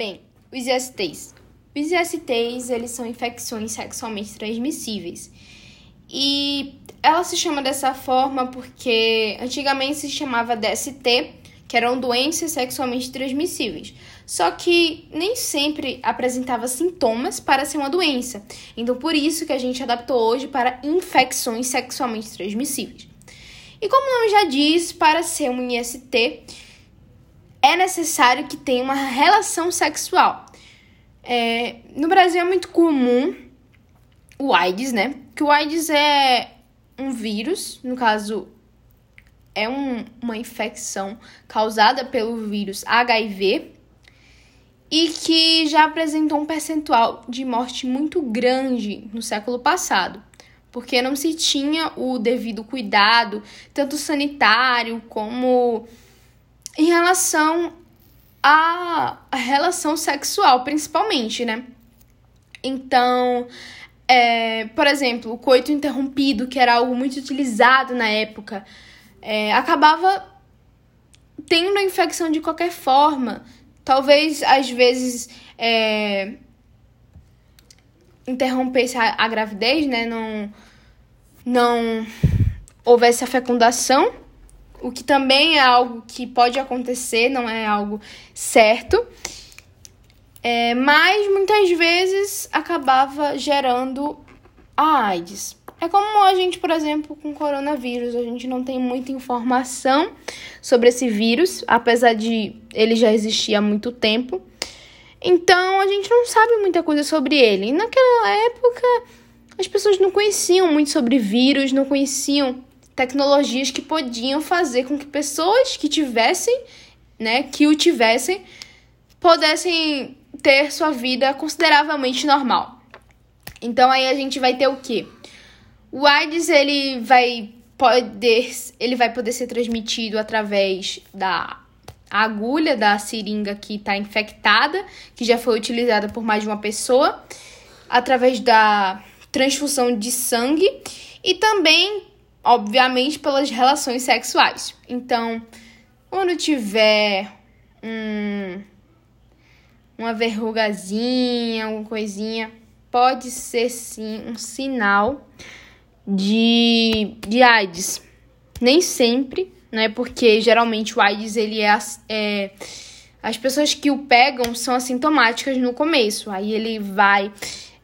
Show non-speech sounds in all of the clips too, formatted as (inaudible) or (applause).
Bem, os ISTs. Os ISTs, eles são infecções sexualmente transmissíveis. E ela se chama dessa forma porque antigamente se chamava DST, que eram doenças sexualmente transmissíveis. Só que nem sempre apresentava sintomas para ser uma doença. Então por isso que a gente adaptou hoje para infecções sexualmente transmissíveis. E como o nome já diz, para ser um IST é necessário que tenha uma relação sexual. É, no Brasil é muito comum o AIDS, né? Que o AIDS é um vírus, no caso é um, uma infecção causada pelo vírus HIV e que já apresentou um percentual de morte muito grande no século passado, porque não se tinha o devido cuidado, tanto sanitário como em relação à relação sexual, principalmente, né? Então, é, por exemplo, o coito interrompido, que era algo muito utilizado na época, é, acabava tendo a infecção de qualquer forma. Talvez, às vezes, é, interrompesse a, a, gravidez, né? Não, não houvesse a fecundação, o que também é algo que pode acontecer, não é algo certo. É, mas muitas vezes acabava gerando a AIDS. É como a gente, por exemplo, com coronavírus, a gente não tem muita informação sobre esse vírus, apesar de ele já existir há muito tempo. Então a gente não sabe muita coisa sobre ele. E naquela época as pessoas não conheciam muito sobre vírus, não conheciam tecnologias que podiam fazer com que pessoas que tivessem, né, que o tivessem, pudessem ter sua vida consideravelmente normal. Então aí a gente vai ter o quê? O AIDS ele vai poder, ele vai poder ser transmitido através da agulha da seringa que está infectada, que já foi utilizada por mais de uma pessoa, através da transfusão de sangue e também, obviamente, pelas relações sexuais. Então, quando tiver um, uma verrugazinha, alguma coisinha, pode ser sim um sinal de, de AIDS. Nem sempre, né? Porque geralmente o AIDS ele é, é as pessoas que o pegam são assintomáticas no começo. Aí ele vai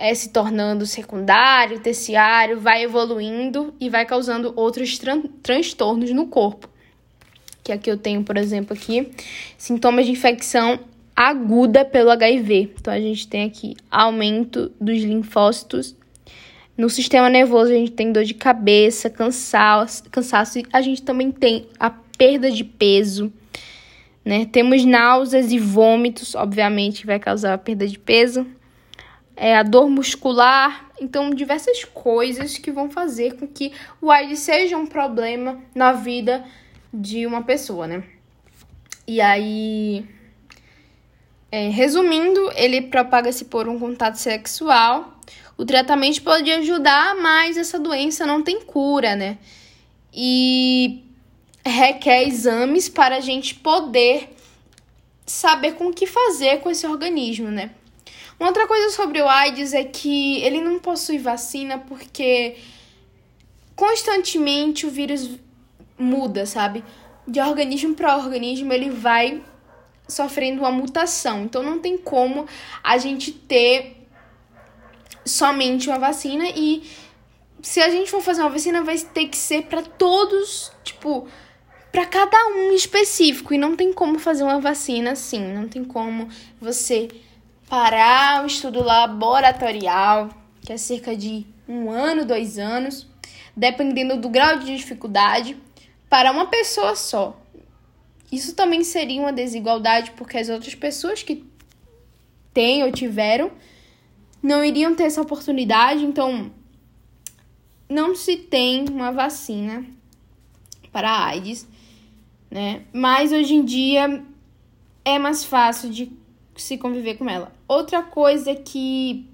é, se tornando secundário, terciário, vai evoluindo e vai causando outros tran transtornos no corpo. Que aqui eu tenho, por exemplo, aqui, sintomas de infecção aguda pelo HIV. Então a gente tem aqui aumento dos linfócitos no sistema nervoso, a gente tem dor de cabeça, cansaço, cansaço e a gente também tem a perda de peso, né? Temos náuseas e vômitos, obviamente, que vai causar a perda de peso. É, a dor muscular, então diversas coisas que vão fazer com que o AIDS seja um problema na vida de uma pessoa, né? E aí, é, resumindo, ele propaga-se por um contato sexual o tratamento pode ajudar, mas essa doença não tem cura, né? E requer exames para a gente poder saber com o que fazer com esse organismo, né? Uma outra coisa sobre o AIDS é que ele não possui vacina porque constantemente o vírus muda, sabe? De organismo para organismo ele vai sofrendo uma mutação. Então não tem como a gente ter somente uma vacina e se a gente for fazer uma vacina vai ter que ser para todos, tipo, para cada um específico e não tem como fazer uma vacina assim, não tem como você parar o estudo laboratorial, que é cerca de um ano, dois anos, dependendo do grau de dificuldade, para uma pessoa só. Isso também seria uma desigualdade, porque as outras pessoas que têm ou tiveram não iriam ter essa oportunidade, então não se tem uma vacina para a AIDS, né? Mas hoje em dia é mais fácil de se conviver com ela. Outra coisa que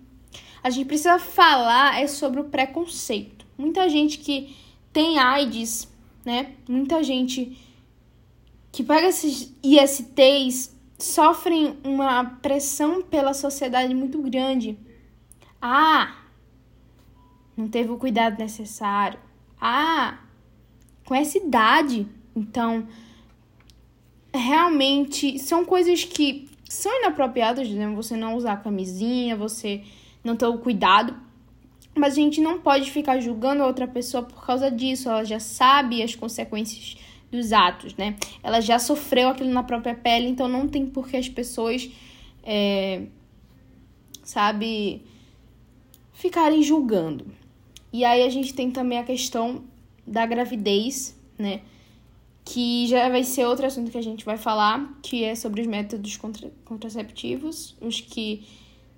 a gente precisa falar é sobre o preconceito. Muita gente que tem AIDS, né? Muita gente que pega esses ISTs sofrem uma pressão pela sociedade muito grande. Ah, não teve o cuidado necessário. Ah, com essa idade. Então, realmente são coisas que são inapropriadas, né? Você não usar camisinha, você não ter o cuidado. Mas a gente não pode ficar julgando a outra pessoa por causa disso. Ela já sabe as consequências dos atos, né? Ela já sofreu aquilo na própria pele, então não tem por que as pessoas, é, sabe, ficarem julgando. E aí a gente tem também a questão da gravidez, né? Que já vai ser outro assunto que a gente vai falar, que é sobre os métodos contra contraceptivos, os que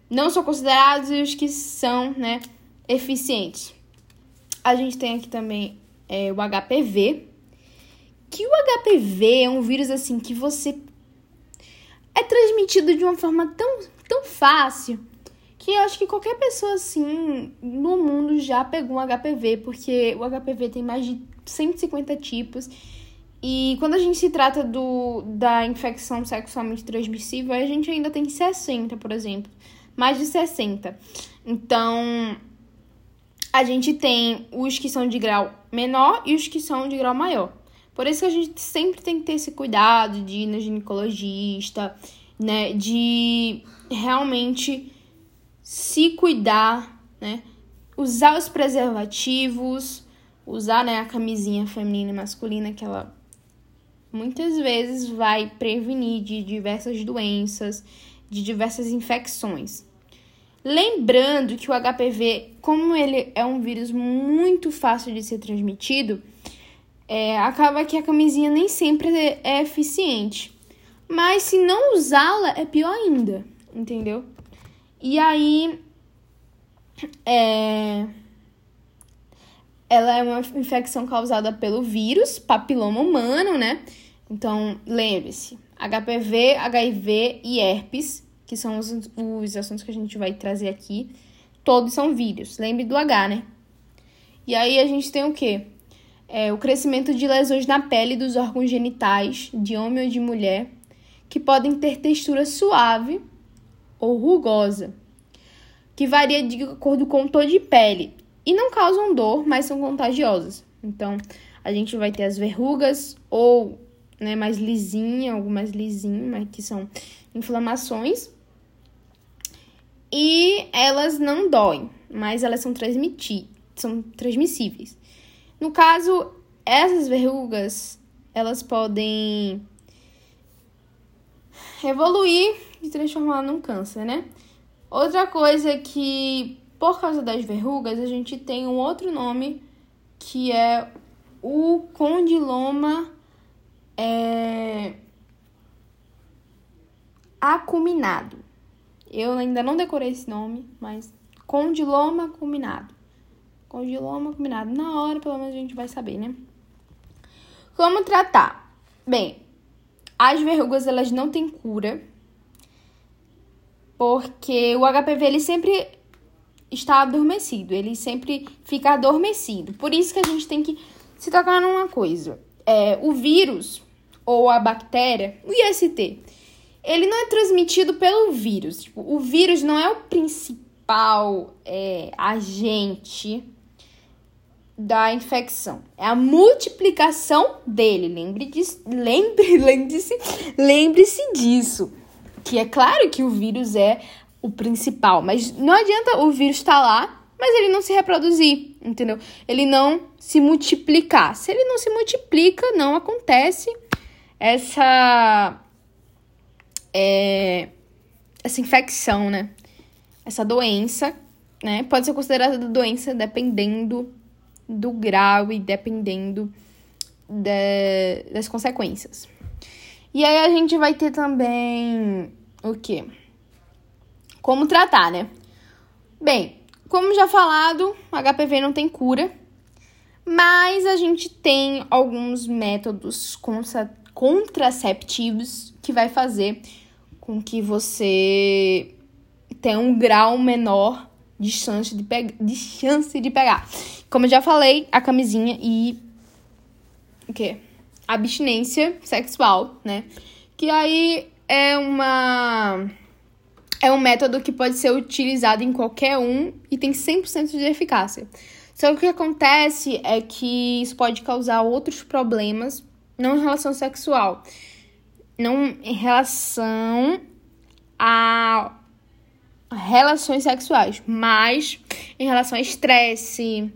não são considerados e os que são, né, eficientes. A gente tem aqui também é, o HPV, que o HPV é um vírus assim que você é transmitido de uma forma tão, tão fácil que eu acho que qualquer pessoa assim no mundo já pegou um HPV, porque o HPV tem mais de 150 tipos. E quando a gente se trata do, da infecção sexualmente transmissível, a gente ainda tem 60, por exemplo. Mais de 60. Então, a gente tem os que são de grau menor e os que são de grau maior. Por isso que a gente sempre tem que ter esse cuidado de ir no ginecologista, né? De realmente se cuidar, né? Usar os preservativos, usar né, a camisinha feminina e masculina, que ela muitas vezes vai prevenir de diversas doenças, de diversas infecções. Lembrando que o HPV, como ele é um vírus muito fácil de ser transmitido, é, acaba que a camisinha nem sempre é eficiente. Mas se não usá-la, é pior ainda, entendeu? E aí. É... Ela é uma infecção causada pelo vírus, papiloma humano, né? Então, lembre-se: HPV, HIV e herpes, que são os, os assuntos que a gente vai trazer aqui, todos são vírus. Lembre do H, né? E aí a gente tem o quê? é, o crescimento de lesões na pele dos órgãos genitais de homem ou de mulher, que podem ter textura suave ou rugosa, que varia de acordo com o tom de pele e não causam dor, mas são contagiosas. Então, a gente vai ter as verrugas ou né, mais lisinha, algumas lisinhas, mas que são inflamações. E elas não doem, mas elas são, transmiti são transmissíveis. No caso, essas verrugas, elas podem evoluir e transformar num câncer, né? Outra coisa que, por causa das verrugas, a gente tem um outro nome que é o condiloma é, acuminado. Eu ainda não decorei esse nome, mas condiloma acuminado. Condiloma combinado. Na hora, pelo menos, a gente vai saber, né? Como tratar? Bem, as verrugas, elas não têm cura. Porque o HPV, ele sempre está adormecido. Ele sempre fica adormecido. Por isso que a gente tem que se tocar numa coisa. É, o vírus, ou a bactéria, o IST, ele não é transmitido pelo vírus. Tipo, o vírus não é o principal é, agente da infecção. É a multiplicação dele. Lembre disso, (laughs) lembre, lembre-se, lembre-se disso. Que é claro que o vírus é o principal, mas não adianta o vírus estar tá lá, mas ele não se reproduzir, entendeu? Ele não se multiplicar. Se ele não se multiplica, não acontece essa é, essa infecção, né? Essa doença, né? Pode ser considerada doença dependendo do grau e dependendo de, das consequências. E aí a gente vai ter também o quê? Como tratar, né? Bem, como já falado, HPV não tem cura, mas a gente tem alguns métodos contra contraceptivos que vai fazer com que você tenha um grau menor de chance de, de chance de pegar. Como eu já falei, a camisinha e o quê? Abstinência sexual, né? Que aí é uma é um método que pode ser utilizado em qualquer um e tem 100% de eficácia. Só que o que acontece é que isso pode causar outros problemas, não em relação sexual, não em relação a relações sexuais, mas em relação a estresse,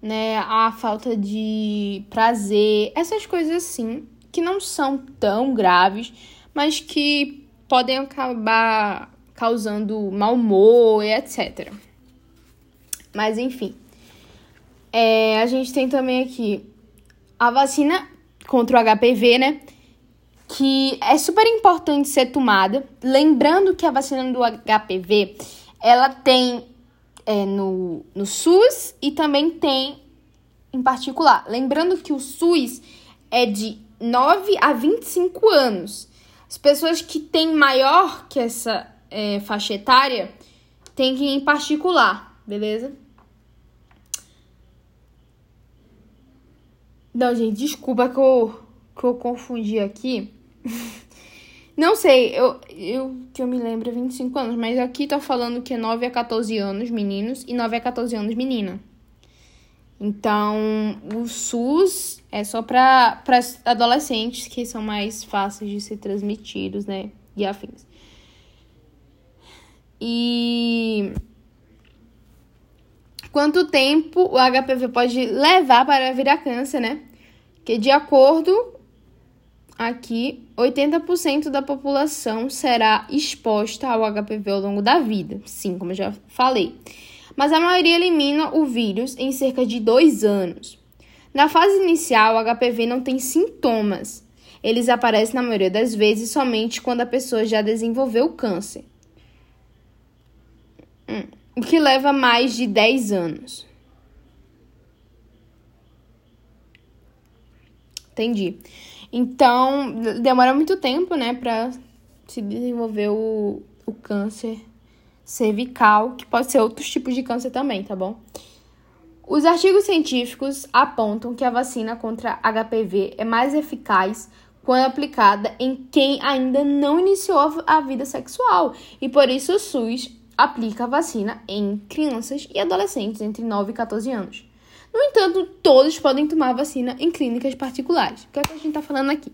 né, a falta de prazer, essas coisas assim, que não são tão graves, mas que podem acabar causando mau humor e etc. Mas enfim. É, a gente tem também aqui a vacina contra o HPV, né? Que é super importante ser tomada. Lembrando que a vacina do HPV ela tem é, no, no SUS e também tem em particular. Lembrando que o SUS é de 9 a 25 anos. As pessoas que têm maior que essa é, faixa etária têm que ir em particular, beleza? Não, gente, desculpa que eu, que eu confundi aqui. (laughs) Não sei, eu, eu que eu me lembro é 25 anos, mas aqui tá falando que é 9 a 14 anos meninos e 9 a 14 anos menina. Então, o SUS é só para adolescentes que são mais fáceis de ser transmitidos, né? E afins. E quanto tempo o HPV pode levar para virar câncer, né? Que de acordo aqui, 80% da população será exposta ao HPV ao longo da vida. Sim, como eu já falei mas a maioria elimina o vírus em cerca de dois anos. Na fase inicial, o HPV não tem sintomas. Eles aparecem na maioria das vezes somente quando a pessoa já desenvolveu o câncer. Hum, o que leva mais de 10 anos. Entendi. Então, demora muito tempo, né, para se desenvolver o, o câncer cervical, que pode ser outros tipos de câncer também, tá bom? Os artigos científicos apontam que a vacina contra HPV é mais eficaz quando aplicada em quem ainda não iniciou a vida sexual, e por isso o SUS aplica a vacina em crianças e adolescentes entre 9 e 14 anos. No entanto, todos podem tomar vacina em clínicas particulares. O que, é que a gente está falando aqui?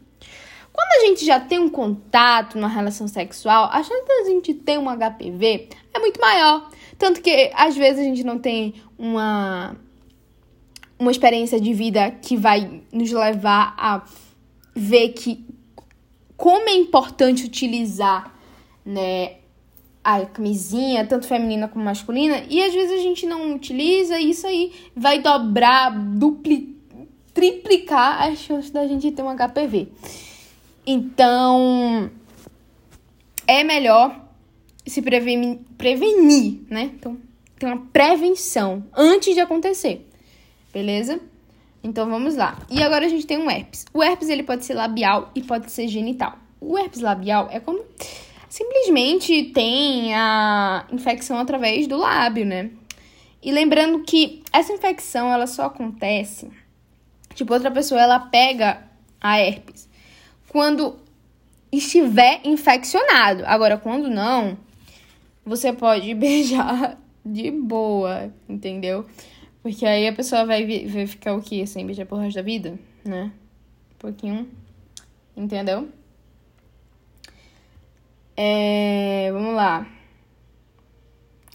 Quando a gente já tem um contato numa relação sexual, a chance de a gente ter um HPV é muito maior. Tanto que às vezes a gente não tem uma, uma experiência de vida que vai nos levar a ver que como é importante utilizar né, a camisinha, tanto feminina como masculina, e às vezes a gente não utiliza, e isso aí vai dobrar, duplicar, triplicar as chances da gente ter um HPV. Então, é melhor se prevenir, prevenir, né? Então, tem uma prevenção antes de acontecer, beleza? Então, vamos lá. E agora a gente tem um herpes. O herpes, ele pode ser labial e pode ser genital. O herpes labial é quando simplesmente tem a infecção através do lábio, né? E lembrando que essa infecção, ela só acontece... Tipo, outra pessoa, ela pega a herpes quando estiver infeccionado. Agora, quando não, você pode (laughs) beijar de boa, entendeu? Porque aí a pessoa vai, vai ficar o quê? Sem beijar por resto da vida, né? Um pouquinho. Entendeu? É, vamos lá.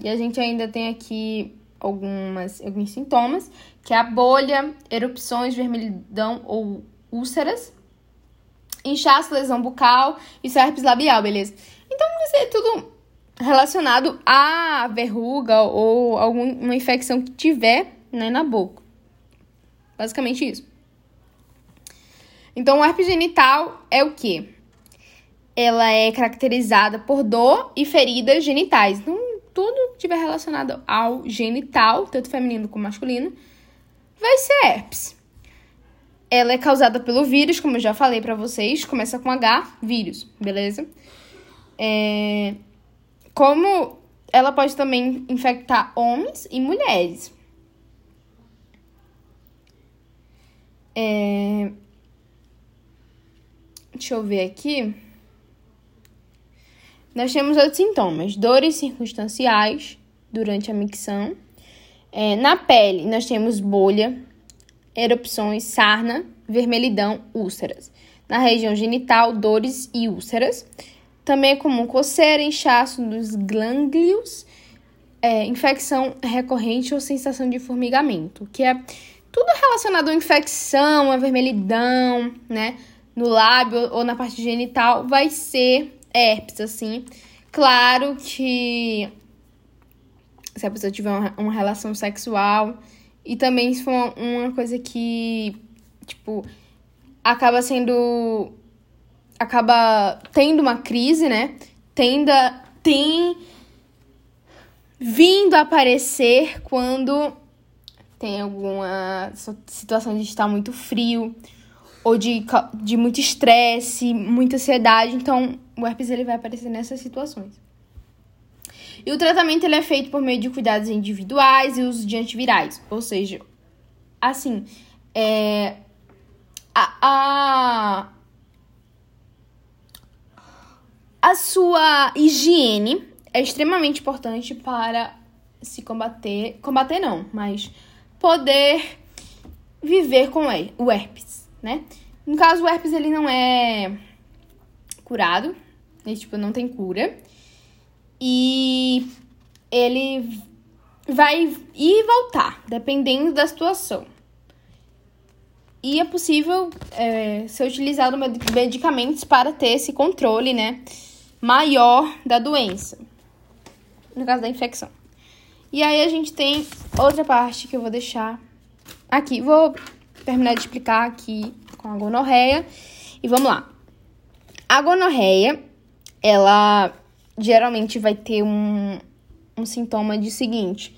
E a gente ainda tem aqui algumas, alguns sintomas, que é a bolha, erupções, vermelhidão ou úlceras, inchaço, lesão bucal e herpes labial, beleza? Então, isso é tudo relacionado à verruga ou alguma infecção que tiver né, na boca. Basicamente isso. Então, o herpes genital é o quê? Ela é caracterizada por dor e feridas genitais. Então, tudo que tiver relacionado ao genital, tanto feminino como masculino, vai ser herpes. Ela é causada pelo vírus, como eu já falei para vocês. Começa com H, vírus, beleza? É... Como ela pode também infectar homens e mulheres. É... Deixa eu ver aqui. nós temos outros sintomas: dores circunstanciais durante a micção. É, na pele, nós temos bolha, erupções, sarna, vermelhidão, úlceras. Na região genital, dores e úlceras. Também é comum coceira, inchaço dos glânglios, é, infecção recorrente ou sensação de formigamento, que é tudo relacionado à infecção, à vermelhidão, né? No lábio ou na parte genital, vai ser herpes, assim. Claro que se a pessoa tiver uma, uma relação sexual e também se for uma coisa que, tipo, acaba sendo. acaba tendo uma crise, né? Tenda, tem vindo a aparecer quando tem alguma situação de estar muito frio ou de, de muito estresse, muita ansiedade. Então, o herpes ele vai aparecer nessas situações. E o tratamento ele é feito por meio de cuidados individuais e uso de antivirais. Ou seja, assim, é, a, a, a sua higiene é extremamente importante para se combater. Combater não, mas poder viver com o herpes, né? No caso, o herpes ele não é curado, ele, tipo, não tem cura. E ele vai ir e voltar, dependendo da situação. E é possível é, ser utilizado medicamentos para ter esse controle, né, maior da doença no caso da infecção. E aí a gente tem outra parte que eu vou deixar aqui. Vou terminar de explicar aqui com a gonorreia. E vamos lá. A gonorreia, ela geralmente vai ter um, um sintoma de seguinte: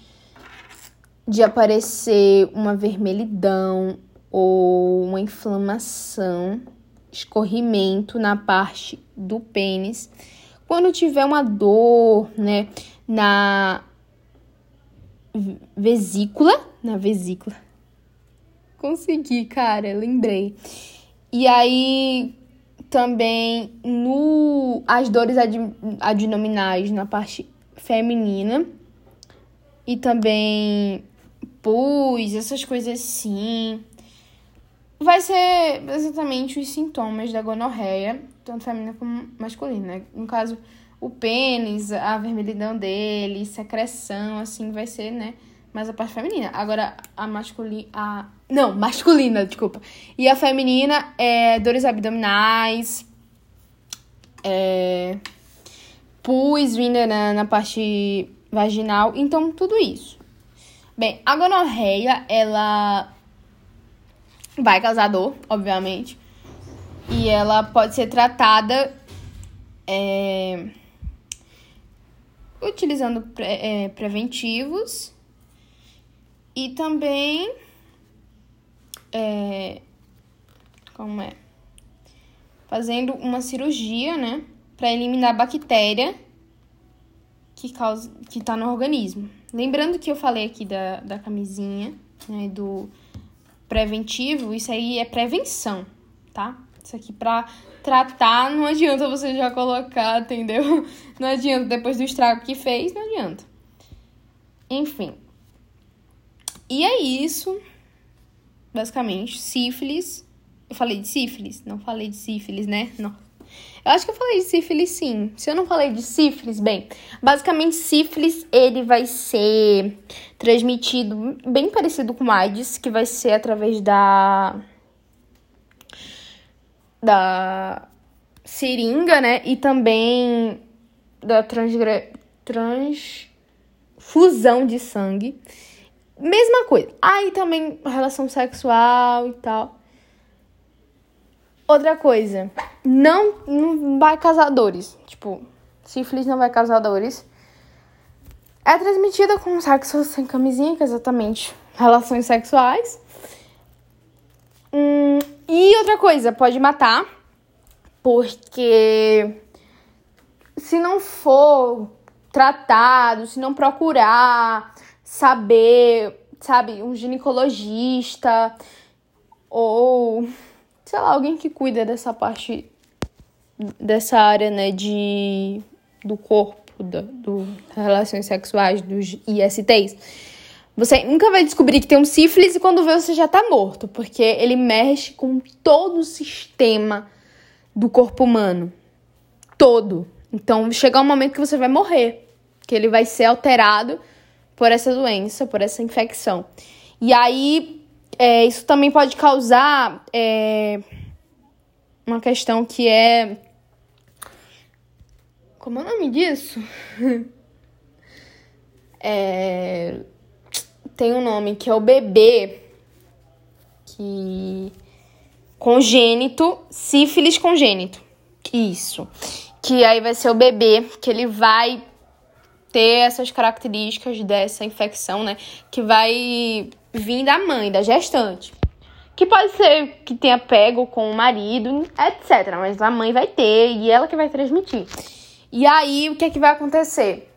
de aparecer uma vermelhidão ou uma inflamação, escorrimento na parte do pênis. Quando tiver uma dor, né, na vesícula, na vesícula. Consegui, cara, lembrei. E aí também no as dores ad, adnominais na parte feminina e também pus, essas coisas assim. Vai ser exatamente os sintomas da gonorreia, tanto feminina como masculina, né? No caso, o pênis, a vermelhidão dele, secreção, assim, vai ser, né? Mais a parte feminina. Agora, a masculina. A... Não, masculina, desculpa. E a feminina é dores abdominais, é, pus vindo na, na parte vaginal. Então, tudo isso. Bem, a gonorreia, ela vai causar dor, obviamente. E ela pode ser tratada. É, utilizando pre é, preventivos e também é, como é fazendo uma cirurgia, né, para eliminar a bactéria que causa que tá no organismo. Lembrando que eu falei aqui da, da camisinha, né, do preventivo, isso aí é prevenção, tá? Isso aqui pra tratar, não adianta você já colocar, entendeu? (laughs) Não adianta, depois do estrago que fez, não adianta. Enfim. E é isso. Basicamente, sífilis. Eu falei de sífilis? Não falei de sífilis, né? Não. Eu acho que eu falei de sífilis sim. Se eu não falei de sífilis, bem, basicamente sífilis ele vai ser transmitido bem parecido com AIDS, que vai ser através da da seringa, né? E também da transgre... transfusão de sangue. Mesma coisa. Aí também relação sexual e tal. Outra coisa, não, não vai casadores. Tipo, sífilis não vai casadores. É transmitida com sexo sem camisinha, que é exatamente relações sexuais. Hum, e outra coisa, pode matar, porque se não for tratado, se não procurar saber, sabe, um ginecologista ou sei lá, alguém que cuida dessa parte dessa área, né, de do corpo, do, do relações sexuais, dos ISTs. Você nunca vai descobrir que tem um sífilis e quando vê você já tá morto, porque ele mexe com todo o sistema do corpo humano. Todo. Então, chegar um momento que você vai morrer, que ele vai ser alterado por essa doença, por essa infecção. E aí, é, isso também pode causar é, uma questão que é. Como é o nome disso? (laughs) é, tem um nome que é o bebê que congênito, sífilis congênito. Isso. Que aí vai ser o bebê que ele vai ter essas características dessa infecção, né? Que vai vir da mãe, da gestante. Que pode ser que tenha pego com o marido, etc. Mas a mãe vai ter e ela que vai transmitir. E aí, o que é que vai acontecer?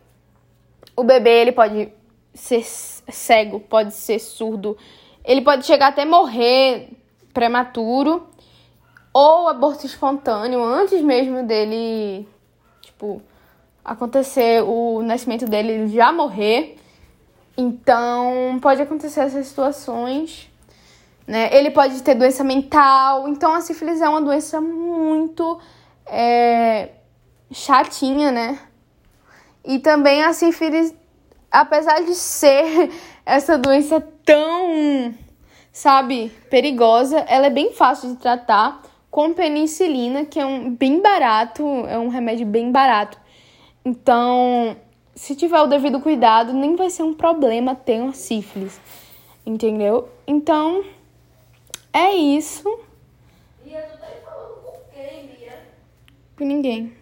O bebê, ele pode ser cego, pode ser surdo, ele pode chegar até morrer prematuro ou aborto espontâneo antes mesmo dele, tipo, acontecer o nascimento dele, ele já morrer. Então, pode acontecer essas situações, né? Ele pode ter doença mental. Então, a sífilis é uma doença muito é, chatinha, né? E também a sífilis, apesar de ser (laughs) essa doença tão, sabe, perigosa, ela é bem fácil de tratar com penicilina, que é um bem barato, é um remédio bem barato. Então, se tiver o devido cuidado, nem vai ser um problema ter uma sífilis. Entendeu? Então, é isso. Bia, tu tá falando com quem, Bia? Com ninguém.